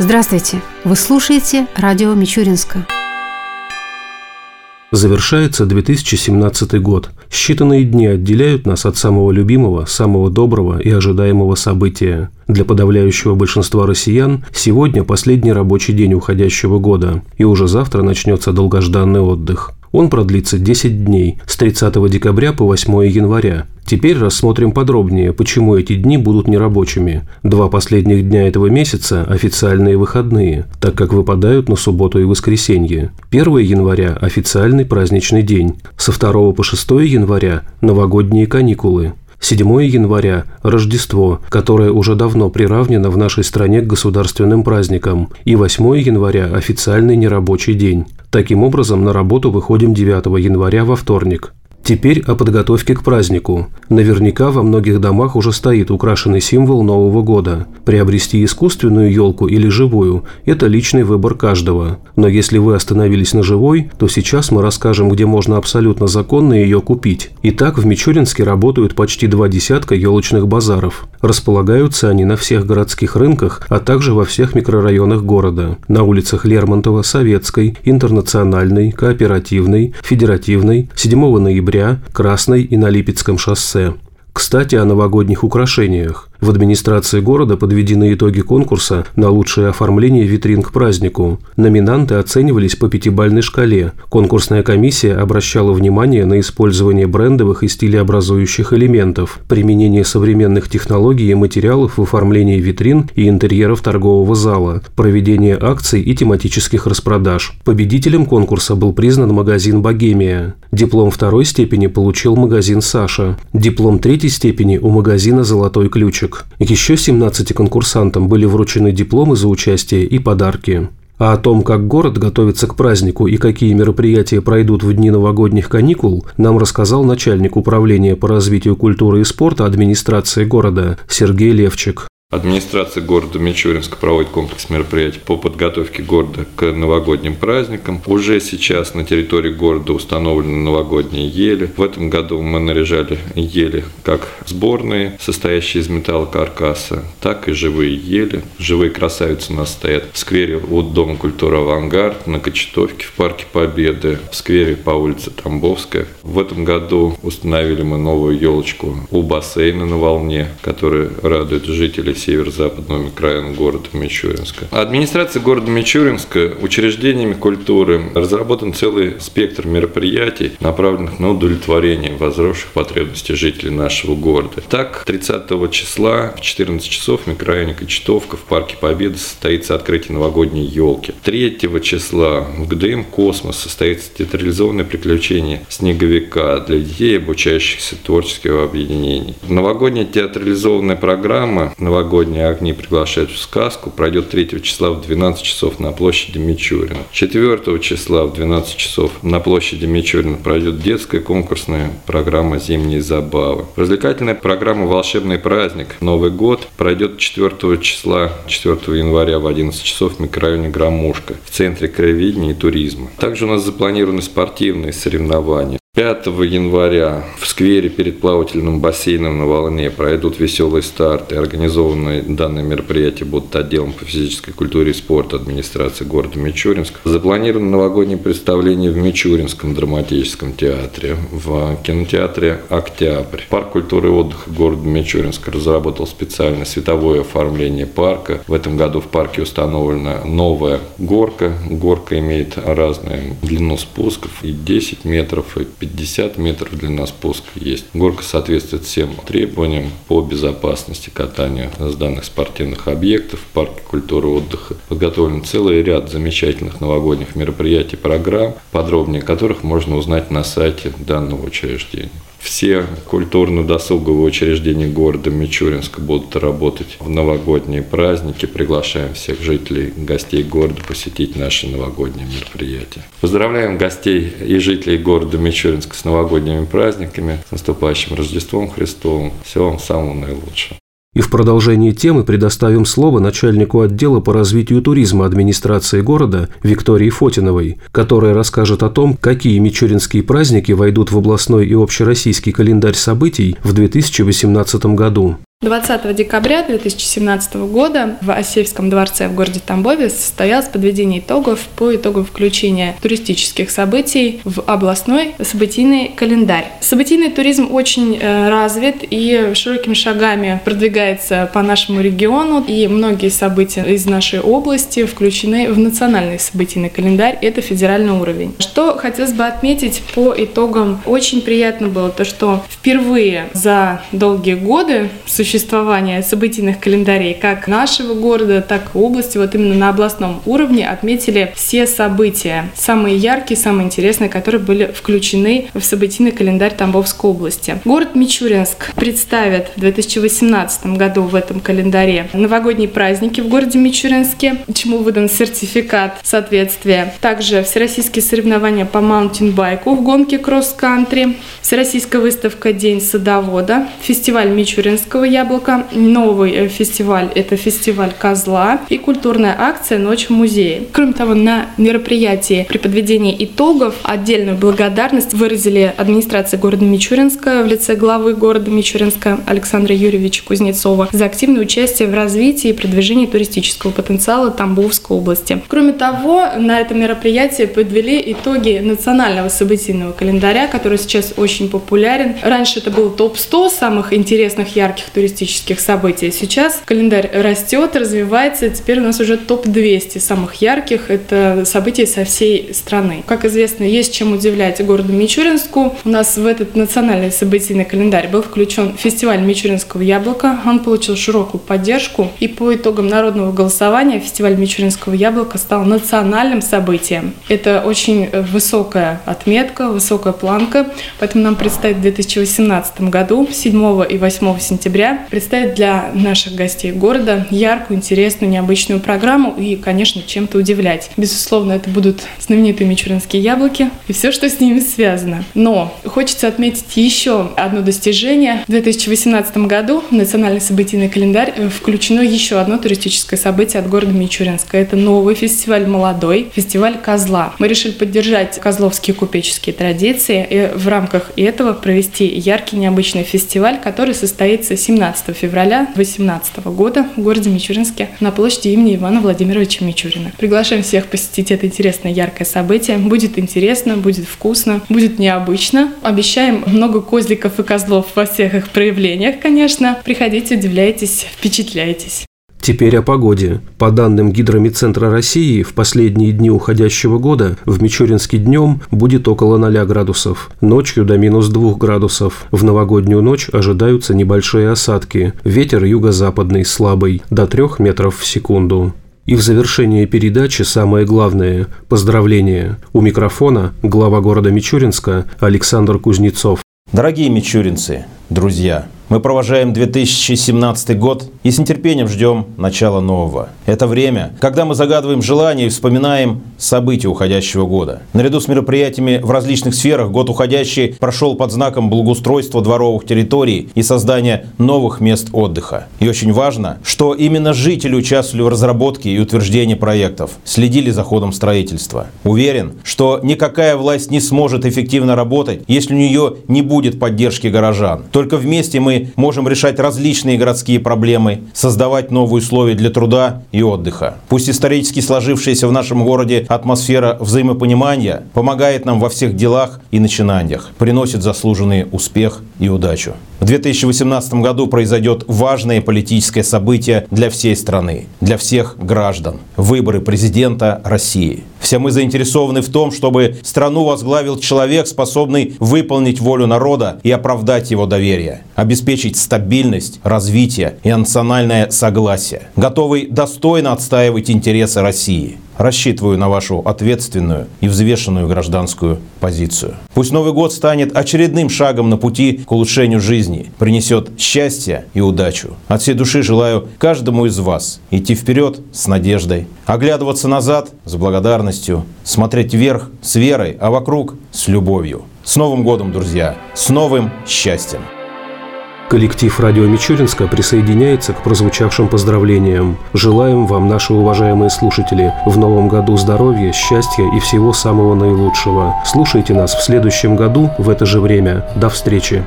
Здравствуйте! Вы слушаете радио Мичуринска. Завершается 2017 год. Считанные дни отделяют нас от самого любимого, самого доброго и ожидаемого события. Для подавляющего большинства россиян сегодня последний рабочий день уходящего года, и уже завтра начнется долгожданный отдых. Он продлится 10 дней, с 30 декабря по 8 января. Теперь рассмотрим подробнее, почему эти дни будут нерабочими. Два последних дня этого месяца – официальные выходные, так как выпадают на субботу и воскресенье. 1 января – официальный праздничный день. Со 2 по 6 января – новогодние каникулы. 7 января – Рождество, которое уже давно приравнено в нашей стране к государственным праздникам, и 8 января – официальный нерабочий день. Таким образом, на работу выходим 9 января во вторник. Теперь о подготовке к празднику. Наверняка во многих домах уже стоит украшенный символ Нового года. Приобрести искусственную елку или живую – это личный выбор каждого. Но если вы остановились на живой, то сейчас мы расскажем, где можно абсолютно законно ее купить. Итак, в Мичуринске работают почти два десятка елочных базаров. Располагаются они на всех городских рынках, а также во всех микрорайонах города. На улицах Лермонтова, Советской, Интернациональной, Кооперативной, Федеративной, 7 ноября, Красной и на Липецком шоссе. Кстати, о новогодних украшениях. В администрации города подведены итоги конкурса на лучшее оформление витрин к празднику. Номинанты оценивались по пятибалльной шкале. Конкурсная комиссия обращала внимание на использование брендовых и стилеобразующих элементов, применение современных технологий и материалов в оформлении витрин и интерьеров торгового зала, проведение акций и тематических распродаж. Победителем конкурса был признан магазин «Богемия». Диплом второй степени получил магазин «Саша». Диплом третьей степени у магазина «Золотой ключик» девушек. Еще 17 конкурсантам были вручены дипломы за участие и подарки. А о том, как город готовится к празднику и какие мероприятия пройдут в дни новогодних каникул, нам рассказал начальник управления по развитию культуры и спорта администрации города Сергей Левчик. Администрация города Мичуринска проводит комплекс мероприятий по подготовке города к новогодним праздникам. Уже сейчас на территории города установлены новогодние ели. В этом году мы наряжали ели как сборные, состоящие из металлокаркаса, так и живые ели. Живые красавицы у нас стоят в сквере у Дома культуры «Авангард», на Кочетовке в Парке Победы, в сквере по улице Тамбовская. В этом году установили мы новую елочку у бассейна на волне, которая радует жителей северо-западного микрорайона города Мичуринска. Администрация города Мичуринска учреждениями культуры разработан целый спектр мероприятий, направленных на удовлетворение возросших потребностей жителей нашего города. Так, 30 числа в 14 часов в микрорайоне Кочетовка в Парке Победы состоится открытие новогодней елки. 3 числа в ГДМ «Космос» состоится театрализованное приключение «Снеговика» для детей, обучающихся творческого объединений. Новогодняя театрализованная программа «Новогодняя новогодние огни приглашают в сказку пройдет 3 числа в 12 часов на площади Мичурина. 4 числа в 12 часов на площади Мичурина пройдет детская конкурсная программа «Зимние забавы». Развлекательная программа «Волшебный праздник. Новый год» пройдет 4 числа 4 января в 11 часов в микрорайоне Громушка в Центре краеведения и туризма. Также у нас запланированы спортивные соревнования. 5 января в сквере перед плавательным бассейном на Волне пройдут веселые старты. Организованные данное мероприятие будут отделом по физической культуре и спорту администрации города Мичуринск. Запланировано новогоднее представление в Мичуринском драматическом театре, в кинотеатре «Октябрь». Парк культуры и отдыха города Мичуринск разработал специальное световое оформление парка. В этом году в парке установлена новая горка. Горка имеет разную длину спусков и 10 метров, и 50 50 метров длина спуска есть. Горка соответствует всем требованиям по безопасности катания с данных спортивных объектов парке культуры отдыха. Подготовлен целый ряд замечательных новогодних мероприятий, программ, подробнее которых можно узнать на сайте данного учреждения. Все культурно-досуговые учреждения города Мичуринска будут работать в новогодние праздники. Приглашаем всех жителей, гостей города посетить наши новогодние мероприятия. Поздравляем гостей и жителей города Мичуринска с новогодними праздниками, с наступающим Рождеством Христовым. Всего вам самого наилучшего. И в продолжении темы предоставим слово начальнику отдела по развитию туризма администрации города Виктории Фотиновой, которая расскажет о том, какие мичуринские праздники войдут в областной и общероссийский календарь событий в 2018 году. 20 декабря 2017 года в Осельском дворце в городе Тамбове состоялось подведение итогов по итогам включения туристических событий в областной событийный календарь. Событийный туризм очень э, развит и широкими шагами продвигается по нашему региону, и многие события из нашей области включены в национальный событийный календарь, это федеральный уровень. Что хотелось бы отметить по итогам, очень приятно было то, что впервые за долгие годы существует существования событийных календарей как нашего города, так и области, вот именно на областном уровне отметили все события, самые яркие, самые интересные, которые были включены в событийный календарь Тамбовской области. Город Мичуринск представит в 2018 году в этом календаре новогодние праздники в городе Мичуринске, чему выдан сертификат соответствия. Также всероссийские соревнования по маунтинбайку в гонке кросс-кантри, всероссийская выставка День садовода, фестиваль Мичуринского яблоко. Новый э, фестиваль – это фестиваль козла и культурная акция «Ночь в музее». Кроме того, на мероприятии при подведении итогов отдельную благодарность выразили администрация города Мичуринска в лице главы города Мичуринска Александра Юрьевича Кузнецова за активное участие в развитии и продвижении туристического потенциала Тамбовской области. Кроме того, на этом мероприятии подвели итоги национального событийного календаря, который сейчас очень популярен. Раньше это был топ-100 самых интересных ярких туристических событий. Сейчас календарь растет, развивается. Теперь у нас уже топ-200 самых ярких. Это события со всей страны. Как известно, есть чем удивлять городу Мичуринску. У нас в этот национальный событийный календарь был включен фестиваль Мичуринского яблока. Он получил широкую поддержку. И по итогам народного голосования фестиваль Мичуринского яблока стал национальным событием. Это очень высокая отметка, высокая планка. Поэтому нам предстоит в 2018 году, 7 и 8 сентября, представить для наших гостей города яркую, интересную, необычную программу и, конечно, чем-то удивлять. Безусловно, это будут знаменитые мичуринские яблоки и все, что с ними связано. Но хочется отметить еще одно достижение. В 2018 году в национальный событийный календарь включено еще одно туристическое событие от города Мичуринска. Это новый фестиваль «Молодой», фестиваль «Козла». Мы решили поддержать козловские купеческие традиции и в рамках этого провести яркий, необычный фестиваль, который состоится 17 17 февраля 2018 года в городе Мичуринске на площади имени Ивана Владимировича Мичурина. Приглашаем всех посетить это интересное, яркое событие. Будет интересно, будет вкусно, будет необычно. Обещаем много козликов и козлов во всех их проявлениях, конечно. Приходите, удивляйтесь, впечатляйтесь. Теперь о погоде. По данным Гидромедцентра России, в последние дни уходящего года в Мичуринске днем будет около 0 градусов, ночью до минус 2 градусов. В новогоднюю ночь ожидаются небольшие осадки, ветер юго-западный слабый, до 3 метров в секунду. И в завершение передачи самое главное – поздравления. У микрофона глава города Мичуринска Александр Кузнецов. Дорогие мичуринцы, друзья – мы провожаем 2017 год и с нетерпением ждем начала нового. Это время, когда мы загадываем желания и вспоминаем события уходящего года. Наряду с мероприятиями в различных сферах год уходящий прошел под знаком благоустройства дворовых территорий и создания новых мест отдыха. И очень важно, что именно жители участвовали в разработке и утверждении проектов, следили за ходом строительства. Уверен, что никакая власть не сможет эффективно работать, если у нее не будет поддержки горожан. Только вместе можем решать различные городские проблемы, создавать новые условия для труда и отдыха. Пусть исторически сложившаяся в нашем городе атмосфера взаимопонимания помогает нам во всех делах и начинаниях, приносит заслуженный успех и удачу. В 2018 году произойдет важное политическое событие для всей страны, для всех граждан – выборы президента России. Все мы заинтересованы в том, чтобы страну возглавил человек, способный выполнить волю народа и оправдать его доверие, обеспечить стабильность, развитие и национальное согласие, готовый достойно отстаивать интересы России – Рассчитываю на вашу ответственную и взвешенную гражданскую позицию. Пусть Новый год станет очередным шагом на пути к улучшению жизни, принесет счастье и удачу. От всей души желаю каждому из вас идти вперед с надеждой, оглядываться назад с благодарностью, смотреть вверх с верой, а вокруг с любовью. С Новым годом, друзья! С новым счастьем! Коллектив «Радио Мичуринска» присоединяется к прозвучавшим поздравлениям. Желаем вам, наши уважаемые слушатели, в новом году здоровья, счастья и всего самого наилучшего. Слушайте нас в следующем году в это же время. До встречи!